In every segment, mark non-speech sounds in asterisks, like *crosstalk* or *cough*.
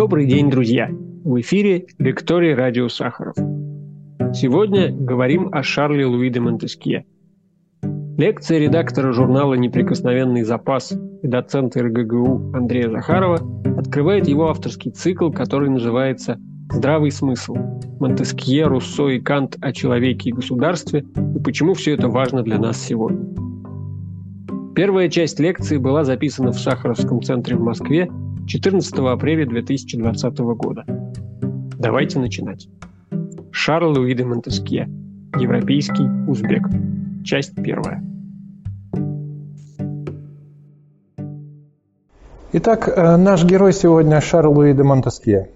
Добрый день, друзья! В эфире Лекторий Радио Сахаров. Сегодня говорим о Шарле Луи де Монтескье. Лекция редактора журнала «Неприкосновенный запас» и доцента РГГУ Андрея Захарова открывает его авторский цикл, который называется «Здравый смысл. Монтескье, Руссо и Кант о человеке и государстве и почему все это важно для нас сегодня». Первая часть лекции была записана в Сахаровском центре в Москве 14 апреля 2020 года. Давайте начинать. Шарль Луи де Монтескье. Европейский узбек. Часть первая. Итак, э, наш герой сегодня Шарль Луи де Монтескье.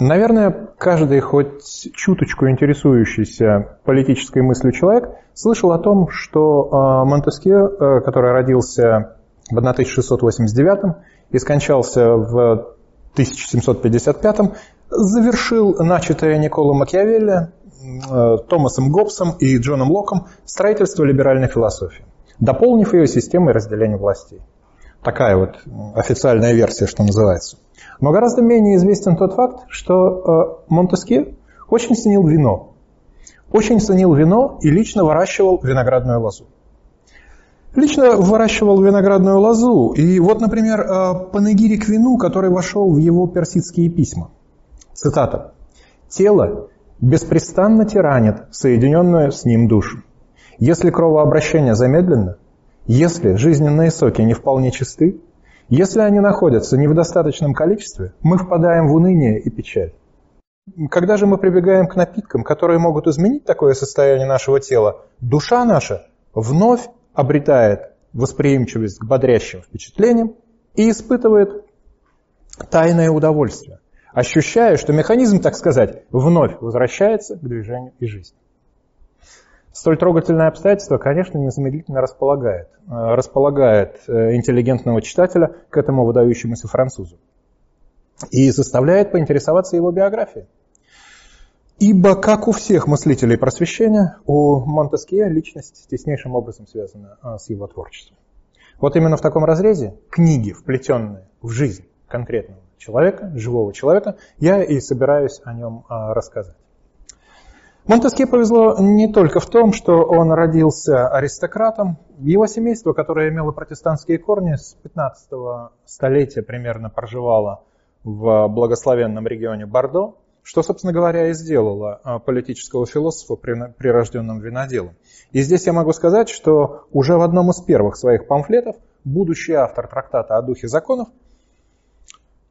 Наверное, каждый хоть чуточку интересующийся политической мыслью человек слышал о том, что э, Монтескье, э, который родился в 1689 и скончался в 1755 завершил начатое Николо Макиавелли, э, Томасом Гоббсом и Джоном Локом строительство либеральной философии, дополнив ее системой разделения властей. Такая вот официальная версия, что называется. Но гораздо менее известен тот факт, что э, Монтескье очень ценил вино. Очень ценил вино и лично выращивал виноградную лозу. Лично выращивал виноградную лозу. И вот, например, э, панегирик вину, который вошел в его персидские письма. Цитата. «Тело беспрестанно тиранит соединенную с ним душу. Если кровообращение замедлено, если жизненные соки не вполне чисты, если они находятся не в достаточном количестве, мы впадаем в уныние и печаль. Когда же мы прибегаем к напиткам, которые могут изменить такое состояние нашего тела, душа наша вновь обретает восприимчивость к бодрящим впечатлениям и испытывает тайное удовольствие, ощущая, что механизм, так сказать, вновь возвращается к движению и жизни. Столь трогательное обстоятельство, конечно, незамедлительно располагает, э, располагает э, интеллигентного читателя к этому выдающемуся французу и заставляет поинтересоваться его биографией. Ибо, как у всех мыслителей просвещения, у Монтескье личность теснейшим образом связана а, с его творчеством. Вот именно в таком разрезе книги, вплетенные в жизнь конкретного человека, живого человека, я и собираюсь о нем а, рассказать. Монтескье повезло не только в том, что он родился аристократом. Его семейство, которое имело протестантские корни, с 15 столетия примерно проживало в благословенном регионе Бордо, что, собственно говоря, и сделало а, политического философа прирожденным виноделом. И здесь я могу сказать, что уже в одном из первых своих памфлетов будущий автор трактата о духе законов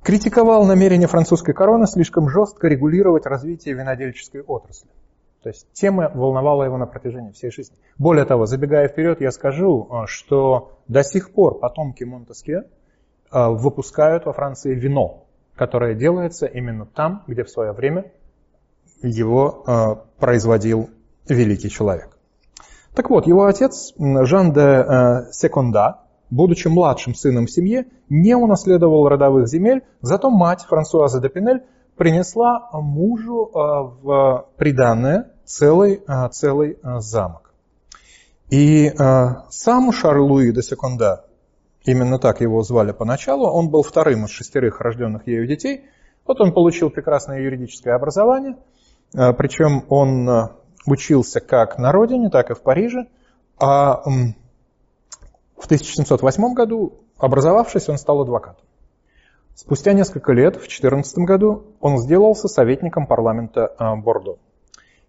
критиковал намерение французской короны слишком жестко регулировать развитие винодельческой отрасли. То есть тема волновала его на протяжении всей жизни. Более того, забегая вперед, я скажу, а, что до сих пор потомки Монтескье а, выпускают во Франции вино которое делается именно там, где в свое время его э, производил великий человек. Так вот, его отец Жан де э, Секонда, будучи младшим сыном в семье, не унаследовал родовых земель, зато мать Франсуаза де Пинель принесла мужу э, в приданное целый, э, целый э, замок. И э, сам Шарль де Секонда Именно так его звали поначалу. Он был вторым из шестерых рожденных ею детей. Вот он получил прекрасное юридическое образование. Э, Причем он э, учился как на родине, так и в Париже. А в 1708 году, образовавшись, он стал адвокатом. Спустя несколько лет, в 14 году, он сделался советником парламента э, Бордо.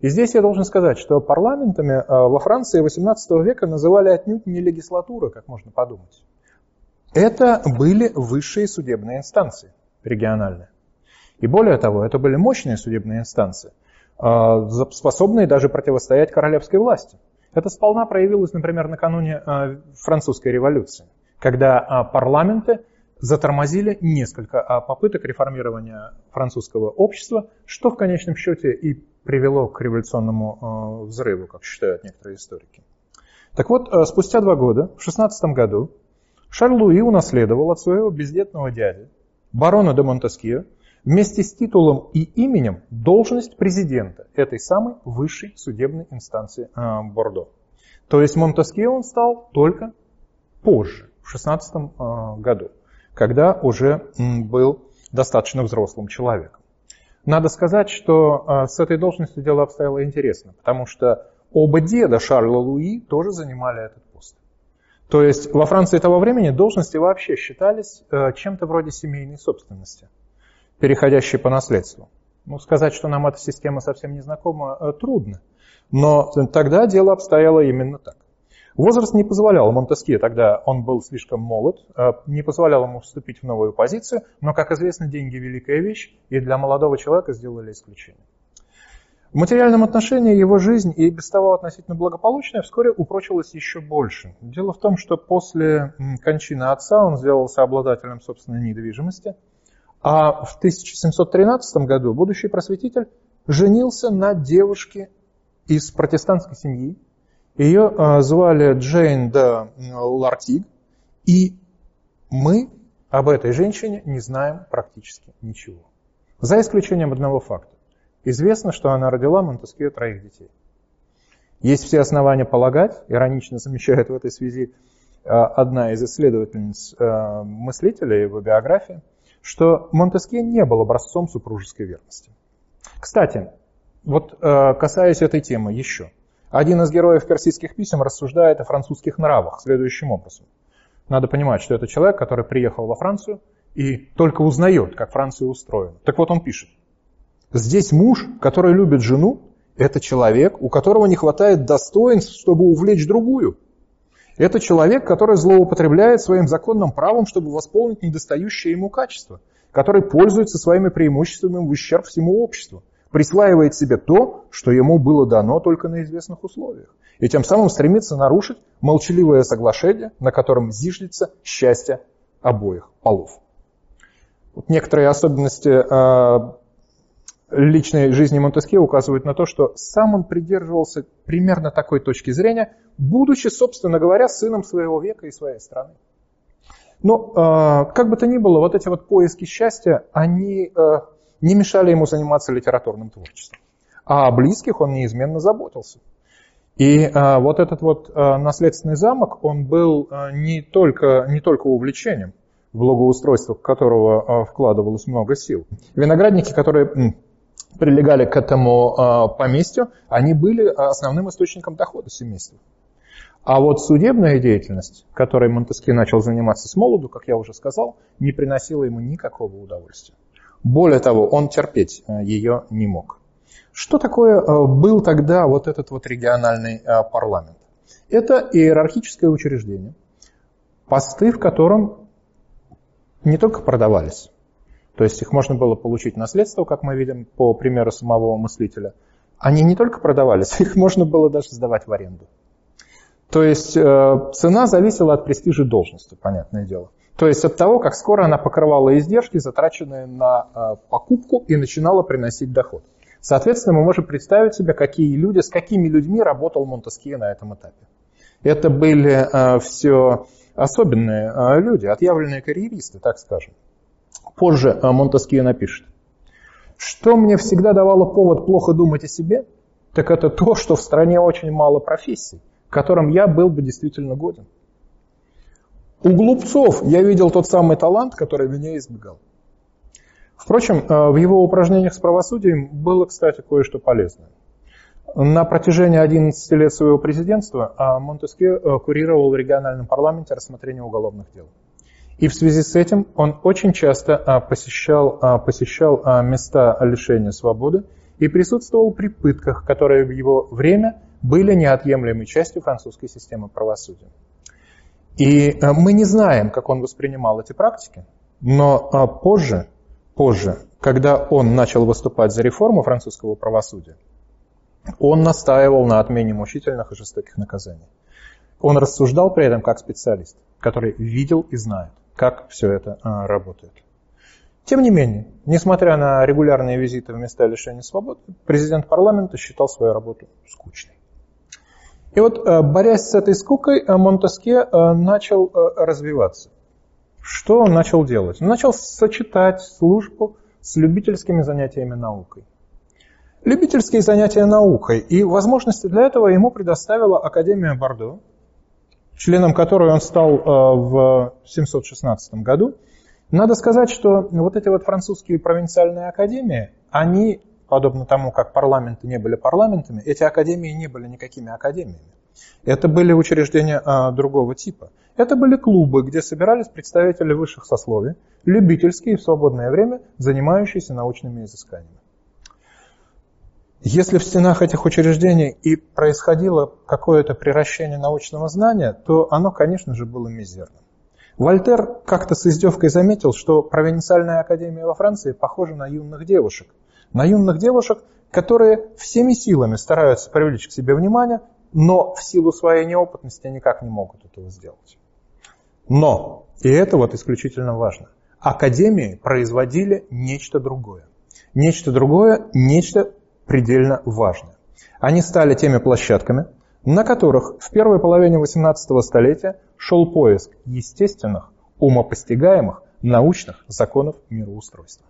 И здесь я должен сказать, что парламентами во Франции XVIII века называли отнюдь не легислатуры, как можно подумать. Это были высшие судебные инстанции региональные. И более того, это были мощные судебные инстанции, а, способные даже противостоять королевской власти. Это сполна проявилось, например, накануне а, французской революции, когда а, парламенты затормозили несколько попыток реформирования французского общества, что в конечном счете и привело к революционному взрыву, как считают некоторые историки. Так вот, спустя два года, в 16 году, Шарль Луи унаследовал от своего бездетного дяди, барона де Монтескье, вместе с титулом и именем должность президента этой самой высшей судебной инстанции э, Бордо. То есть Монтескье он стал только позже, в 16 э, году, когда уже был достаточно взрослым человеком. Надо сказать, что э, с этой должностью дело обстояло интересно, потому что оба деда Шарля Луи тоже занимали этот. То есть во Франции того времени должности вообще считались э, чем-то вроде семейной собственности, переходящей по наследству. Ну, сказать, что нам эта система совсем не знакома, э, трудно. Но тогда дело обстояло именно так. Возраст не позволял Монтескье, тогда он был слишком молод, э, не позволял ему вступить в новую позицию, но, как известно, деньги – великая вещь, и для молодого человека сделали исключение. В материальном отношении его жизнь и без того относительно благополучная вскоре упрочилась еще больше. Дело в том, что после кончины отца он сделался обладателем собственной недвижимости, а в 1713 году будущий просветитель женился на девушке из протестантской семьи, ее а, звали Джейн де Лартиг, и мы об этой женщине не знаем практически ничего. За исключением одного факта. Известно, что она родила Монтескье троих детей. Есть все основания полагать, иронично замечает в этой связи а, одна из исследовательниц а, мыслителя его биографии, что Монтескье не был образцом супружеской верности. Кстати, вот касаясь этой темы еще – один из героев персидских писем рассуждает о французских нравах следующим образом. Надо понимать, что это человек, который приехал во Францию и только узнает, как Франция устроена. Так вот он пишет. Здесь муж, который любит жену, это человек, у которого не хватает достоинств, чтобы увлечь другую. Это человек, который злоупотребляет своим законным правом, чтобы восполнить недостающее ему качество, который пользуется своими преимуществами в ущерб всему обществу присваивает себе то, что ему было дано только на известных условиях, и тем самым стремится нарушить молчаливое соглашение, на котором зиждется счастье обоих полов. Вот некоторые особенности э, личной жизни Монтескье указывают на то, что сам он придерживался примерно такой точки зрения, будучи, собственно говоря, сыном своего века и своей страны. Но э, как бы то ни было, вот эти вот поиски счастья, они э, не мешали ему заниматься литературным творчеством. А о близких он неизменно заботился. И а, вот этот вот наследственный замок, он был не, только, не только увлечением, благоустройство которого вкладывалось много сил. Виноградники, которые прилегали к этому а, поместью, они были основным источником дохода семейства. А вот судебная деятельность, которой Монтеске начал заниматься с молоду, как я уже сказал, не приносила ему никакого удовольствия. Более того, он терпеть э, ее не мог. Что такое был тогда вот этот вот региональный парламент? Это иерархическое учреждение, посты в котором не только продавались, то есть их можно было получить наследство, как мы видим по примеру самого мыслителя, они не только продавались, *laughs* их можно было даже сдавать в аренду. То есть цена зависела от престижа должности, понятное дело. То есть от того, как скоро она покрывала издержки, затраченные на э, покупку и начинала приносить доход. Соответственно, мы можем представить себе, какие люди, с какими людьми работал Монтескье на этом этапе. Это были э, все особенные э, люди, отъявленные карьеристы, так скажем. Позже Монтескье напишет. Что мне всегда давало повод плохо думать о себе, так это то, что в стране очень мало профессий, которым я был бы действительно годен. У глупцов я видел тот самый талант, который меня избегал. Впрочем, э, в его упражнениях с правосудием было, кстати, кое-что полезное. На протяжении 11 лет своего президентства э, Монтеске э, курировал в региональном парламенте рассмотрение уголовных дел. И в связи с этим он очень часто посещал, посещал места лишения свободы и присутствовал при пытках, которые в его время были неотъемлемой частью французской системы правосудия. И мы не знаем, как он воспринимал эти практики, но а, позже, позже, когда он начал выступать за реформу французского правосудия, он настаивал на отмене мучительных и жестоких наказаний. Он рассуждал при этом как специалист, который видел и знает, как все это а, работает. Тем не менее, несмотря на регулярные визиты в места лишения свободы, президент парламента считал свою работу скучной. И вот, э, борясь с этой скукой, э, Монтеске начал развиваться. Что он начал делать? Он начал сочетать службу с любительскими занятиями наукой. Любительские занятия наукой и возможности для этого ему предоставила Академия Бордо, членом которой он стал в 716 году. Надо сказать, что вот эти вот французские провинциальные академии, они, подобно тому, как парламенты не были парламентами, эти академии не были никакими академиями. Это были учреждения а, другого типа. Это были клубы, где собирались представители высших сословий, любительские в свободное время, занимающиеся научными изысканиями. Если в стенах этих учреждений и происходило какое-то превращение научного знания, то оно, конечно же, было мизерным. Вольтер как-то с издевкой заметил, что провинциальная академия во Франции похожа на юных девушек. На юных девушек, которые всеми силами стараются привлечь к себе внимание, но в силу своей неопытности никак не могут этого сделать. Но, и это вот исключительно важно, академии производили нечто другое. Нечто другое, нечто предельно важное. Они стали теми площадками, на которых в первой половине XVIII столетия шел поиск естественных, умопостигаемых, научных законов мироустройства.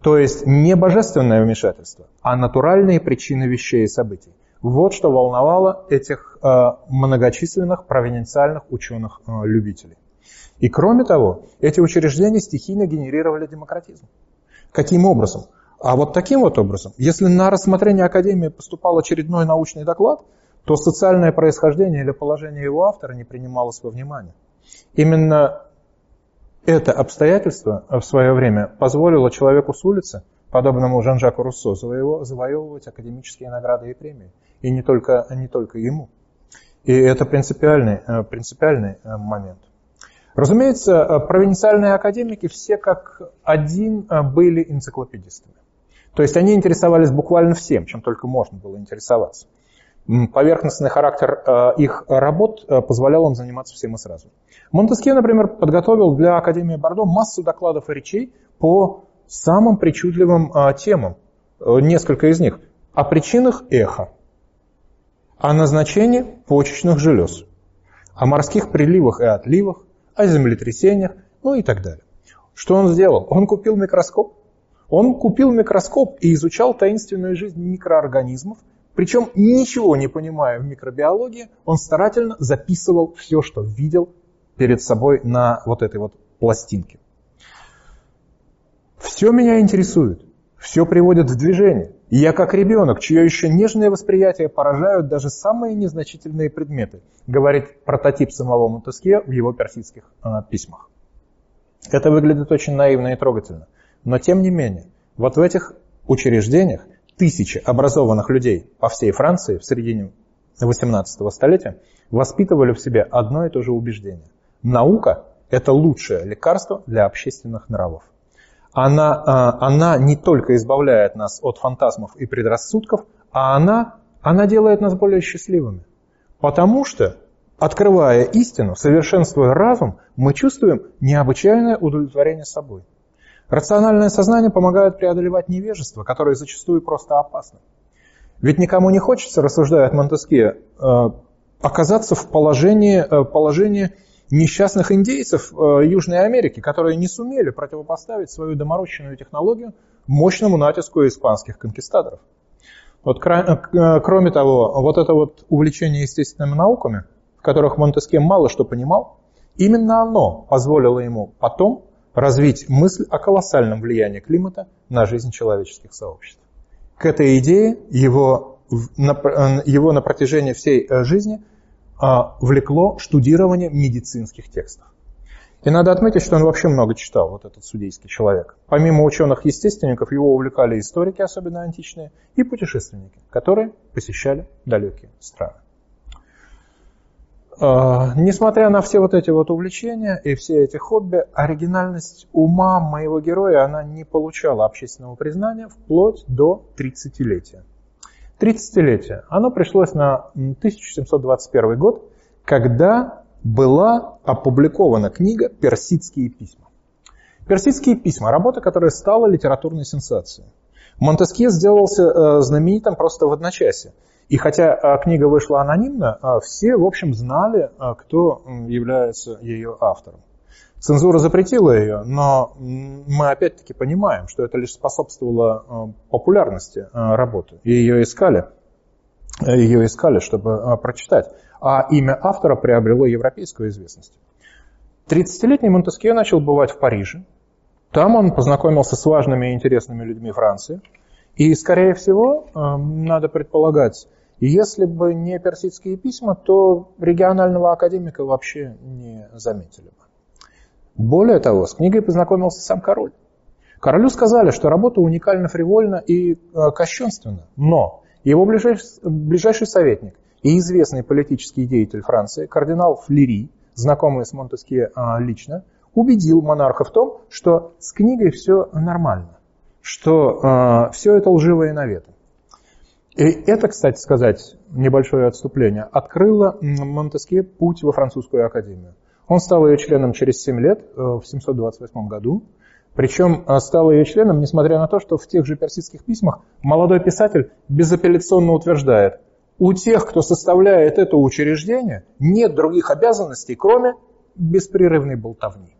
То есть не божественное вмешательство, а натуральные причины вещей и событий. Вот что волновало этих э, многочисленных провинциальных ученых-любителей. Э, и кроме того, эти учреждения стихийно генерировали демократизм. Каким образом? А вот таким вот образом, если на рассмотрение Академии поступал очередной научный доклад, то социальное происхождение или положение его автора не принималось во внимание. Именно это обстоятельство в свое время позволило человеку с улицы, подобному Жан-Жаку Руссо, завоевывать академические награды и премии. И не только, не только ему. И это принципиальный, э, принципиальный э, момент. Разумеется, э, провинциальные академики все как один были энциклопедистами. То есть они интересовались буквально всем, чем только можно было интересоваться. Поверхностный характер э, их работ э, позволял им заниматься всем и сразу. Монтеске, например, подготовил для Академии Бордо массу докладов и речей по самым причудливым э, темам. Несколько из них. О причинах эха, о назначении почечных желез, о морских приливах и отливах, о землетрясениях, ну и так далее. Что он сделал? Он купил микроскоп. Он купил микроскоп и изучал таинственную жизнь микроорганизмов – причем, ничего не понимая в микробиологии, он старательно записывал все, что видел перед собой на вот этой вот пластинке. Все меня интересует, все приводит в движение. И я как ребенок, чье еще нежное восприятие поражают даже самые незначительные предметы, говорит прототип самого Монтеске в его персидских э, письмах. Это выглядит очень наивно и трогательно. Но тем не менее, вот в этих учреждениях тысячи образованных людей по всей Франции в середине 18 столетия воспитывали в себе одно и то же убеждение. Наука – это лучшее лекарство для общественных нравов. Она, а, она не только избавляет нас от фантазмов и предрассудков, а она, она делает нас более счастливыми. Потому что, открывая истину, совершенствуя разум, мы чувствуем необычайное удовлетворение собой. Рациональное сознание помогает преодолевать невежество, которое зачастую просто опасно. Ведь никому не хочется, рассуждает Монтеске, э, оказаться в положении, э, положении несчастных индейцев э, Южной Америки, которые не сумели противопоставить свою доморощенную технологию мощному натиску испанских конкистадоров. Вот, кроме того, вот это вот увлечение естественными науками, в которых Монтеске мало что понимал, именно оно позволило ему потом развить мысль о колоссальном влиянии климата на жизнь человеческих сообществ. К этой идее его его на протяжении всей э, жизни а, влекло штудирование медицинских текстов. И надо отметить, что он вообще много читал, вот этот судейский человек. Помимо ученых-естественников, его увлекали историки, особенно античные, и путешественники, которые посещали далекие страны. А, несмотря на все вот эти вот увлечения и все эти хобби, оригинальность ума моего героя, она не получала общественного признания вплоть до 30-летия. 30-летие. Оно пришлось на 1721 год, когда была опубликована книга «Персидские письма». «Персидские письма» – работа, которая стала литературной сенсацией. Монтескье сделался э, знаменитым просто в одночасье. И хотя а, книга вышла анонимно, а, все, в общем, знали, а, кто является ее автором. Цензура запретила ее, но мы опять-таки понимаем, что это лишь способствовало популярности работы. И ее искали, ее искали, чтобы прочитать. А имя автора приобрело европейскую известность. 30-летний Монтескье начал бывать в Париже, Там он познакомился с важными и интересными людьми Франции. И, скорее всего, надо предполагать, если бы не персидские письма, то регионального академика вообще не заметили бы. Более того, с книгой познакомился сам король. Королю сказали, что работа уникальна, фривольна и э, кощунственна, но его ближайший, ближайший советник и известный политический деятель Франции, кардинал Флери, знакомый с Монтескье э, лично, убедил монарха в том, что с книгой все нормально, что э, все это лживое наветы. И это, кстати сказать, небольшое отступление, открыло Монтескье путь во французскую академию. Он стал ее членом через 7 лет, э, в 728 году. Причем э, стал ее членом, несмотря на то, что в тех же персидских письмах молодой писатель безапелляционно утверждает, у тех, кто составляет это учреждение, нет других обязанностей, кроме беспрерывной болтовни.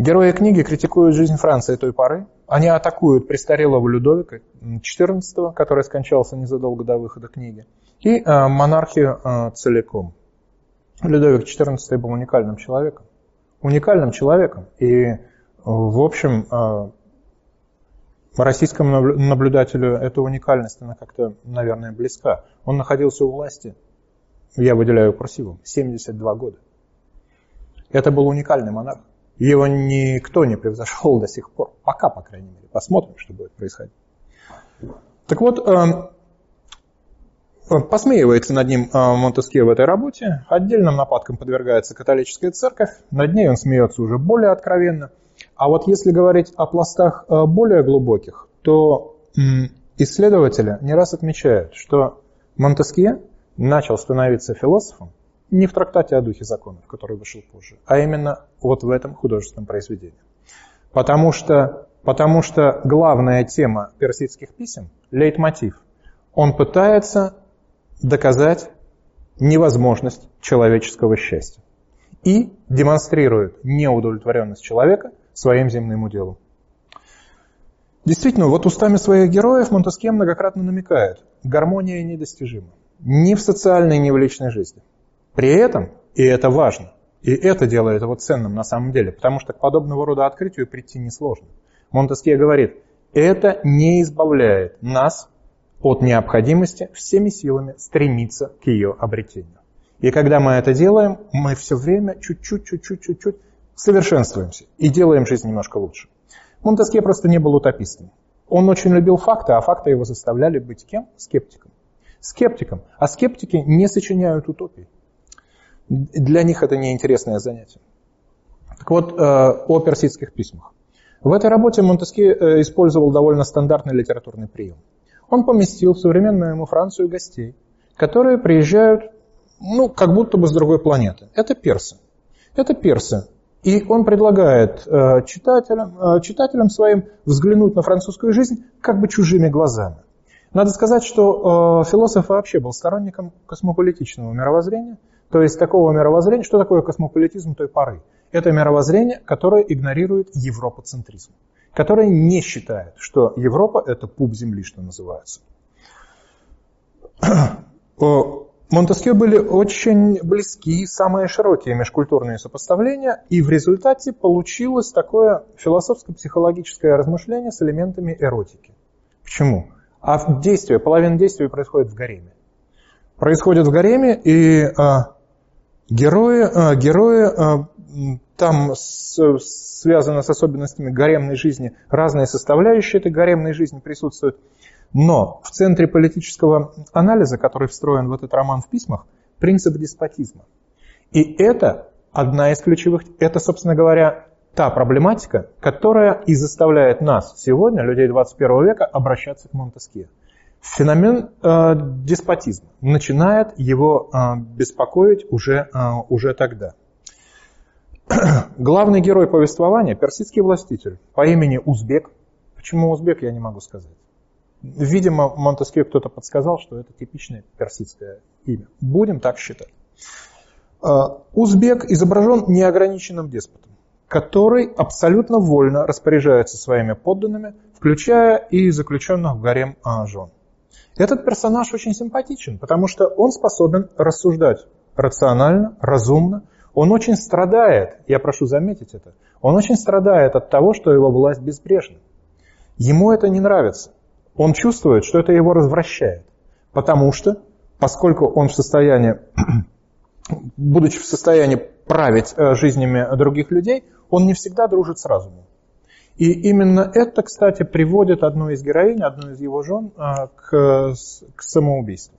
Герои книги критикуют жизнь Франции той поры. Они атакуют престарелого Людовика XIV, который скончался незадолго до выхода книги, и э, монархию э, целиком. Людовик XIV был уникальным человеком. Уникальным человеком. И, в общем, э, российскому наблюдателю эта уникальность, она как-то, наверное, близка. Он находился у власти, я выделяю курсивом, 72 года. Это был уникальный монарх. Его никто не превзошел до сих пор. Пока, по крайней мере. Посмотрим, что будет происходить. Так вот, эм, Посмеивается над ним а, Монтескье в этой работе. Отдельным нападкам подвергается католическая церковь. Над ней он смеется уже более откровенно. А вот если говорить о пластах а, более глубоких, то исследователи не раз отмечают, что Монтескье начал становиться философом не в трактате о духе законов, который вышел позже, а именно вот в этом художественном произведении. Потому что, потому что главная тема персидских писем, лейтмотив, он пытается доказать невозможность человеческого счастья и демонстрирует неудовлетворенность человека своим земным уделом. Действительно, вот устами своих героев Монтескье многократно намекает, гармония недостижима ни в социальной, ни в личной жизни. При этом, и это важно, и это делает его ценным на самом деле, потому что к подобного рода открытию прийти несложно. Монтескье говорит, это не избавляет нас от необходимости всеми силами стремиться к ее обретению. И когда мы это делаем, мы все время чуть-чуть, чуть-чуть, чуть-чуть совершенствуемся и делаем жизнь немножко лучше. Монтескье просто не был утопистом. Он очень любил факты, а факты его заставляли быть кем? Скептиком. Скептиком. А скептики не сочиняют утопий. Для них это неинтересное занятие. Так вот, э, о персидских письмах. В этой работе Монтескье э, использовал довольно стандартный литературный прием он поместил в современную ему Францию гостей, которые приезжают, ну, как будто бы с другой планеты. Это персы. Это персы. И он предлагает э, читателям, читателям своим взглянуть на французскую жизнь как бы чужими глазами. Надо сказать, что философ вообще был сторонником космополитичного мировоззрения, то есть такого мировоззрения, что такое космополитизм той поры? Это мировоззрение, которое игнорирует европоцентризм которая не считает, что Европа – это пуп Земли, что называется. Монтескье были очень близки, самые широкие межкультурные сопоставления, и в результате получилось такое философско-психологическое размышление с элементами эротики. Почему? А действие, половина действия происходит в гареме. Происходит в гареме, и а, герои, а, герои а, там с, связано с особенностями гаремной жизни, разные составляющие этой гаремной жизни присутствуют. Но в центре политического анализа, который встроен в этот роман в письмах, принцип деспотизма. И это одна из ключевых, это, собственно говоря, та проблематика, которая и заставляет нас сегодня, людей 21 века, обращаться к Монтескье. Феномен э, деспотизма начинает его э, беспокоить уже, э, уже тогда. *clears throat* Главный герой повествования – персидский властитель по имени Узбек. Почему Узбек, я не могу сказать. Видимо, Монтескье кто-то подсказал, что это типичное персидское имя. Будем так считать. А, Узбек изображен неограниченным деспотом, который абсолютно вольно распоряжается своими подданными, включая и заключенных в гарем а, жен. Этот персонаж очень симпатичен, потому что он способен рассуждать рационально, разумно, Он очень страдает, я прошу заметить это, он очень страдает от того, что его власть безбрежна. Ему это не нравится. Он чувствует, что это его развращает. Потому что, поскольку он в состоянии, *clears throat* будучи в состоянии править э, жизнями других людей, он не всегда дружит с разумом. И именно это, кстати, приводит одну из героинь, одну из его жен э, к, к самоубийству.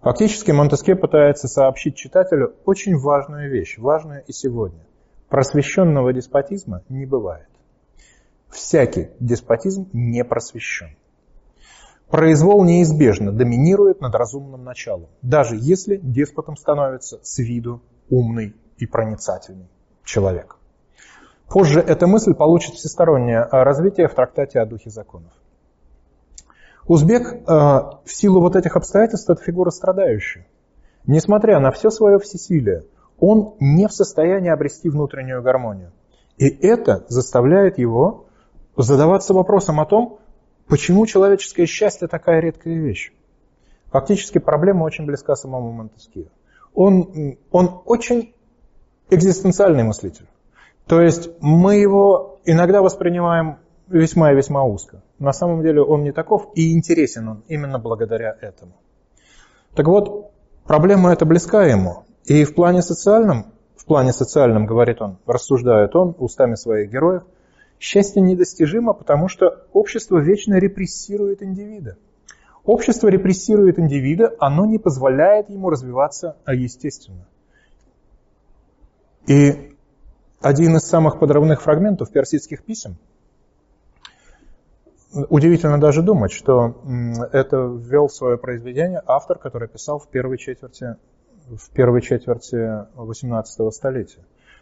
Фактически Монтеске пытается сообщить читателю очень важную вещь, важную и сегодня. Просвещенного деспотизма не бывает. Всякий деспотизм не просвещен. Произвол неизбежно доминирует над разумным началом, даже если деспотом становится с виду умный и проницательный человек. Позже эта мысль получит всестороннее развитие в трактате о духе законов. Узбек э, в силу вот этих обстоятельств это фигура страдающая. Несмотря на все свое всесилие, он не в состоянии обрести внутреннюю гармонию. И это заставляет его задаваться вопросом о том, почему человеческое счастье такая редкая вещь. Фактически проблема очень близка самому Монтескио. Он, он очень экзистенциальный мыслитель. То есть мы его иногда воспринимаем весьма и весьма узко. На самом деле он не таков и интересен он именно благодаря этому. Так вот, проблема эта близка ему. И в плане социальном, в плане социальном, говорит он, рассуждает он устами своих героев, счастье недостижимо, потому что общество вечно репрессирует индивида. Общество репрессирует индивида, оно не позволяет ему развиваться естественно. И один из самых подрывных фрагментов персидских писем – Удивительно даже думать, что это ввел в свое произведение автор, который писал в первой четверти, в первой четверти 18 столетия.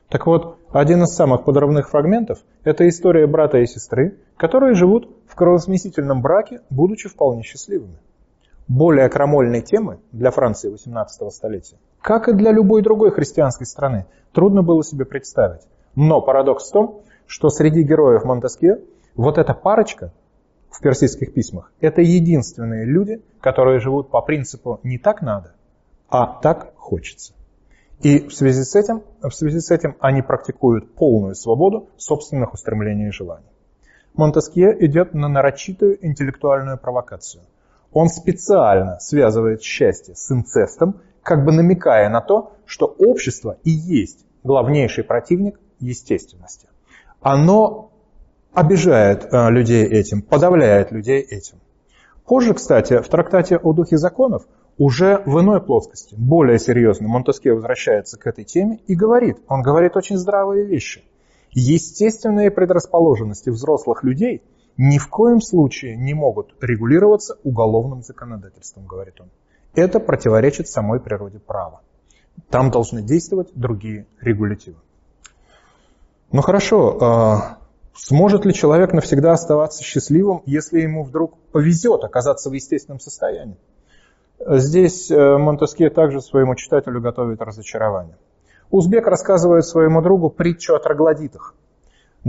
Так вот, один из самых подрывных фрагментов – это история брата и сестры, которые живут в кровосмесительном браке, будучи вполне счастливыми. Более крамольной темы для Франции 18 столетия, как и для любой другой христианской страны, трудно было себе представить. Но парадокс в том, что среди героев Монтеске вот эта парочка в персидских письмах, это единственные люди, которые живут по принципу «не так надо», а «так хочется». И в связи с этим, в связи с этим они практикуют полную свободу собственных устремлений и желаний. Монтескье идет на нарочитую интеллектуальную провокацию. Он специально связывает счастье с инцестом, как бы намекая на то, что общество и есть главнейший противник естественности. Оно обижает э, людей этим, подавляет людей этим. Позже, кстати, в трактате о духе законов уже в иной плоскости, более серьезно, Монтеске возвращается к этой теме и говорит, он говорит очень здравые вещи. Естественные предрасположенности взрослых людей ни в коем случае не могут регулироваться уголовным законодательством, говорит он. Это противоречит самой природе права. Там должны действовать другие регулятивы. Ну хорошо, а, Сможет ли человек навсегда оставаться счастливым, если ему вдруг повезет оказаться в естественном состоянии? Здесь э, Монтеске также своему читателю готовит разочарование. Узбек рассказывает своему другу притчу о троглодитах.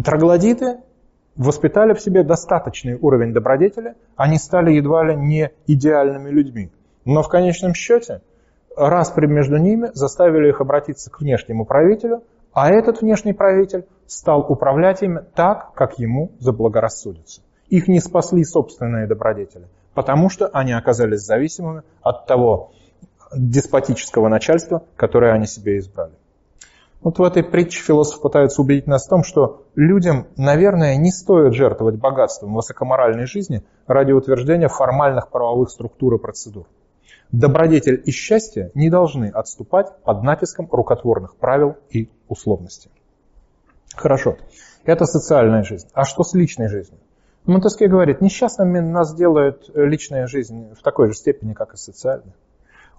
Троглодиты воспитали в себе достаточный уровень добродетели, они стали едва ли не идеальными людьми. Но в конечном счете распри между ними заставили их обратиться к внешнему правителю, а этот внешний правитель стал управлять ими так, как ему заблагорассудится. Их не спасли собственные добродетели, потому что они оказались зависимыми от того деспотического начальства, которое они себе избрали. Вот в этой притче философ пытается убедить нас в том, что людям, наверное, не стоит жертвовать богатством высокоморальной жизни ради утверждения формальных правовых структур и процедур. Добродетель и счастье не должны отступать под натиском рукотворных правил и условностей. Хорошо, это социальная жизнь. А что с личной жизнью? Монтеске говорит, несчастными нас делает личная жизнь в такой же степени, как и социальная.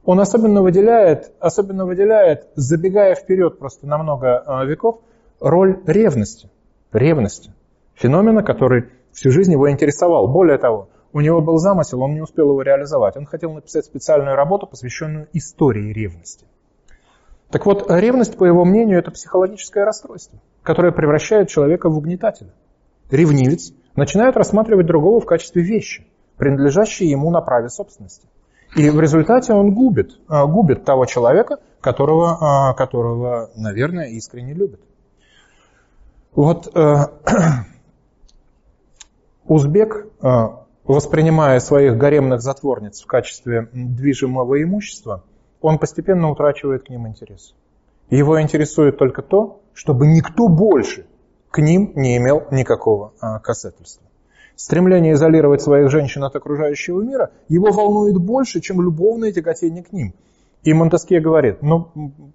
Он особенно выделяет, особенно выделяет, забегая вперед просто на много а, веков, роль ревности. Ревности. Феномена, который всю жизнь его интересовал. Более того, у него был замысел, он не успел его реализовать. Он хотел написать специальную работу, посвященную истории ревности. Так вот, ревность, по его мнению, это психологическое расстройство, которое превращает человека в угнетателя. Ревнивец начинает рассматривать другого в качестве вещи, принадлежащей ему на праве собственности. И в результате он губит, губит того человека, которого, которого, наверное, искренне любит. Вот *clears throat* узбек, воспринимая своих гаремных затворниц в качестве движимого имущества, он постепенно утрачивает к ним интерес. Его интересует только то, чтобы никто больше к ним не имел никакого а, касательства. Стремление изолировать своих женщин от окружающего мира его волнует больше, чем любовное тяготение к ним. И Монтескье говорит, ну,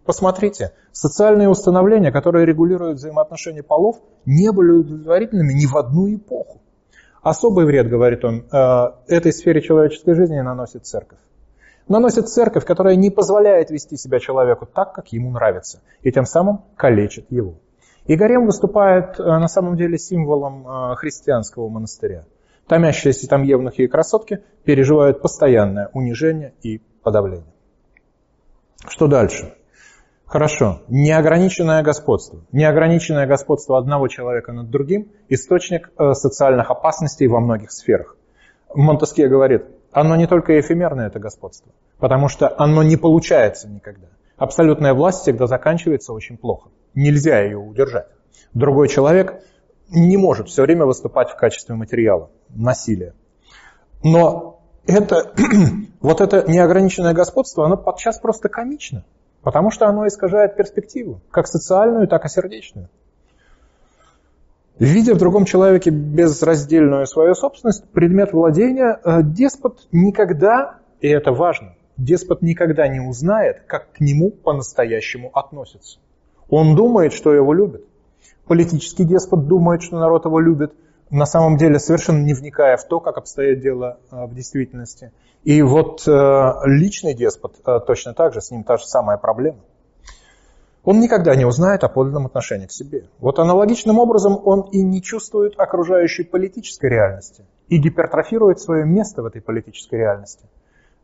посмотрите, социальные установления, которые регулируют взаимоотношения полов, не были удовлетворительными ни в одну эпоху. Особый вред, говорит он, э, этой сфере человеческой жизни наносит церковь наносит церковь, которая не позволяет вести себя человеку так, как ему нравится, и тем самым калечит его. И гарем выступает э, на самом деле символом э, христианского монастыря. Томящиеся там евнухи и красотки переживают постоянное унижение и подавление. Что дальше? Хорошо. Неограниченное господство. Неограниченное господство одного человека над другим – источник э, социальных опасностей во многих сферах. Монтескье говорит, оно не только эфемерное, это господство, потому что оно не получается никогда. Абсолютная власть всегда заканчивается очень плохо. Нельзя ее удержать. Другой человек не может все время выступать в качестве материала, насилия. Но это, *clears throat* вот это неограниченное господство, оно подчас просто комично, потому что оно искажает перспективу, как социальную, так и сердечную. Видя в другом человеке безраздельную свою собственность, предмет владения, э, деспот никогда, и это важно, деспот никогда не узнает, как к нему по-настоящему относятся. Он думает, что его любят. Политический деспот думает, что народ его любит, на самом деле совершенно не вникая в то, как обстоит дело э, в действительности. И вот э, личный деспот точно так же, с ним та же самая проблема он никогда не узнает о подлинном отношении к себе. Вот аналогичным образом он и не чувствует окружающей политической реальности и гипертрофирует свое место в этой политической реальности.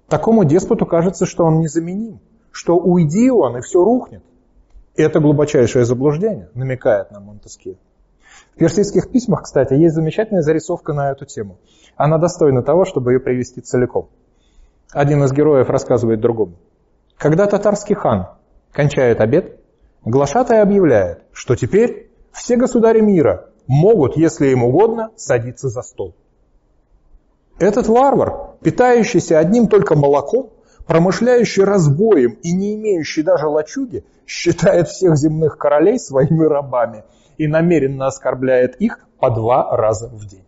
Такому деспоту кажется, что он незаменим, что уйди он и все рухнет. И это глубочайшее заблуждение, намекает нам Монтескье. В персидских письмах, кстати, есть замечательная зарисовка на эту тему. Она достойна того, чтобы ее привести целиком. Один из героев рассказывает другому. Когда татарский хан кончает обед, Глашатай объявляет, что теперь все государи мира могут, если им угодно, садиться за стол. Этот варвар, питающийся одним только молоком, промышляющий разбоем и не имеющий даже лачуги, считает всех земных королей своими рабами и намеренно оскорбляет их по два раза в день.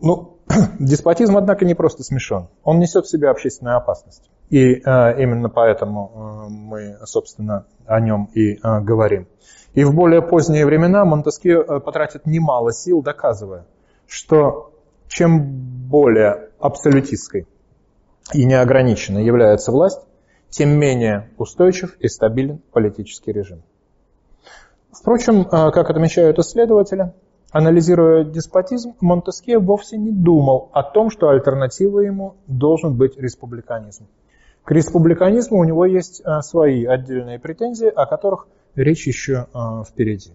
Ну, *clears throat* деспотизм, однако, не просто смешон. Он несет в себе общественную опасность. И э, именно поэтому э, мы, собственно, о нем и э, говорим. И в более поздние времена Монтескье потратит немало сил, доказывая, что чем более абсолютистской и неограниченной является власть, тем менее устойчив и стабилен политический режим. Впрочем, как отмечают исследователи, анализируя деспотизм, Монтескье вовсе не думал о том, что альтернативой ему должен быть республиканизм. К республиканизму у него есть а, свои отдельные претензии, о которых речь еще а, впереди.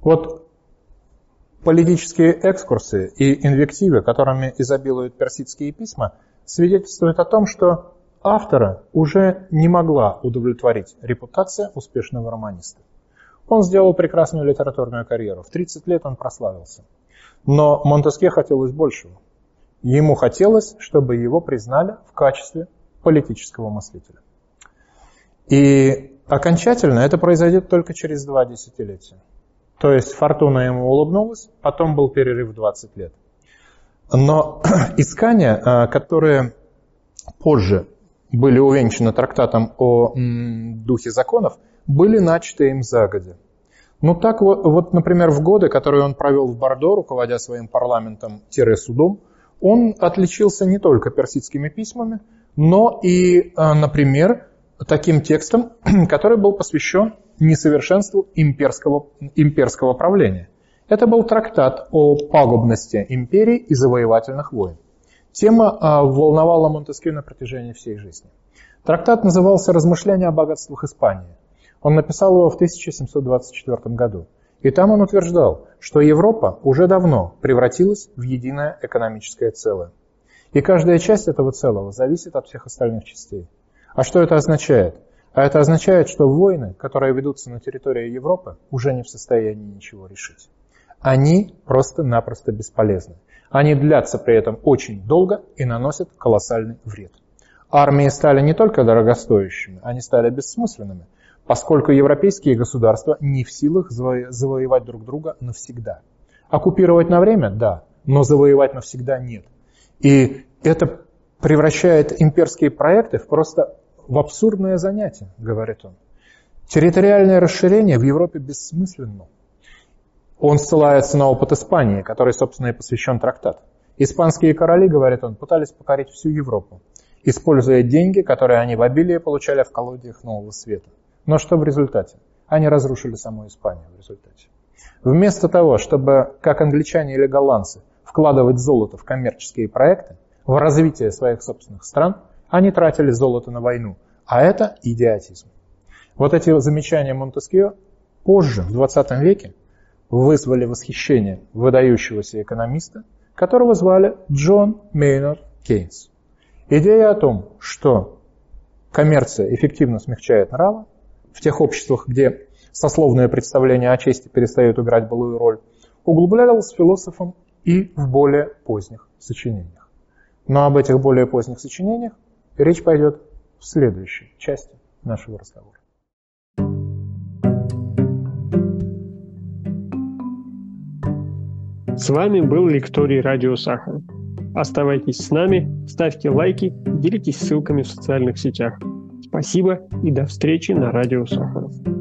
Вот политические экскурсы и инвективы, которыми изобилуют персидские письма, свидетельствуют о том, что автора уже не могла удовлетворить репутация успешного романиста. Он сделал прекрасную литературную карьеру. В 30 лет он прославился. Но Монтеске хотелось большего. Ему хотелось, чтобы его признали в качестве политического мыслителя. И окончательно это произойдет только через два десятилетия. То есть фортуна ему улыбнулась, потом был перерыв 20 лет. Но *clears throat* искания, а, которые позже были увенчаны трактатом о духе законов, были начаты им загодя. Ну так вот, вот, например, в годы, которые он провел в Бордо, руководя своим парламентом-судом, он отличился не только персидскими письмами, но и, а, например, таким текстом, *clears throat* который был посвящен несовершенству имперского, имперского правления. Это был трактат о пагубности империи и завоевательных войн. Тема а, волновала Монтескью на протяжении всей жизни. Трактат назывался «Размышления о богатствах Испании». Он написал его в 1724 году. И там он утверждал, что Европа уже давно превратилась в единое экономическое целое. И каждая часть этого целого зависит от всех остальных частей. А что это означает? А это означает, что войны, которые ведутся на территории Европы, уже не в состоянии ничего решить. Они просто-напросто бесполезны. Они длятся при этом очень долго и наносят колоссальный вред. Армии стали не только дорогостоящими, они стали бессмысленными, поскольку европейские государства не в силах завоевать друг друга навсегда. Оккупировать на время – да, но завоевать навсегда – нет. И это превращает имперские проекты в просто в абсурдное занятие, говорит он. Территориальное расширение в Европе бессмысленно. Он ссылается на опыт Испании, который, собственно, и посвящен трактат. Испанские короли, говорит он, пытались покорить всю Европу, используя деньги, которые они в обилии получали в колодиях Нового Света. Но что в результате? Они разрушили саму Испанию в результате. Вместо того, чтобы, как англичане или голландцы, вкладывать золото в коммерческие проекты, в развитие своих собственных стран, они тратили золото на войну. А это идиотизм. Вот эти замечания Монтескио позже, в 20 веке, вызвали восхищение выдающегося экономиста, которого звали Джон Мейнард Кейнс. Идея о том, что коммерция эффективно смягчает нравы, в тех обществах, где сословное представление о чести перестает играть былую роль, углублялась философом и в более поздних сочинениях. Но об этих более поздних сочинениях речь пойдет в следующей части нашего разговора. С вами был лекторий Радио Сахара. Оставайтесь с нами, ставьте лайки, делитесь ссылками в социальных сетях. Спасибо и до встречи на Радио Сахаров.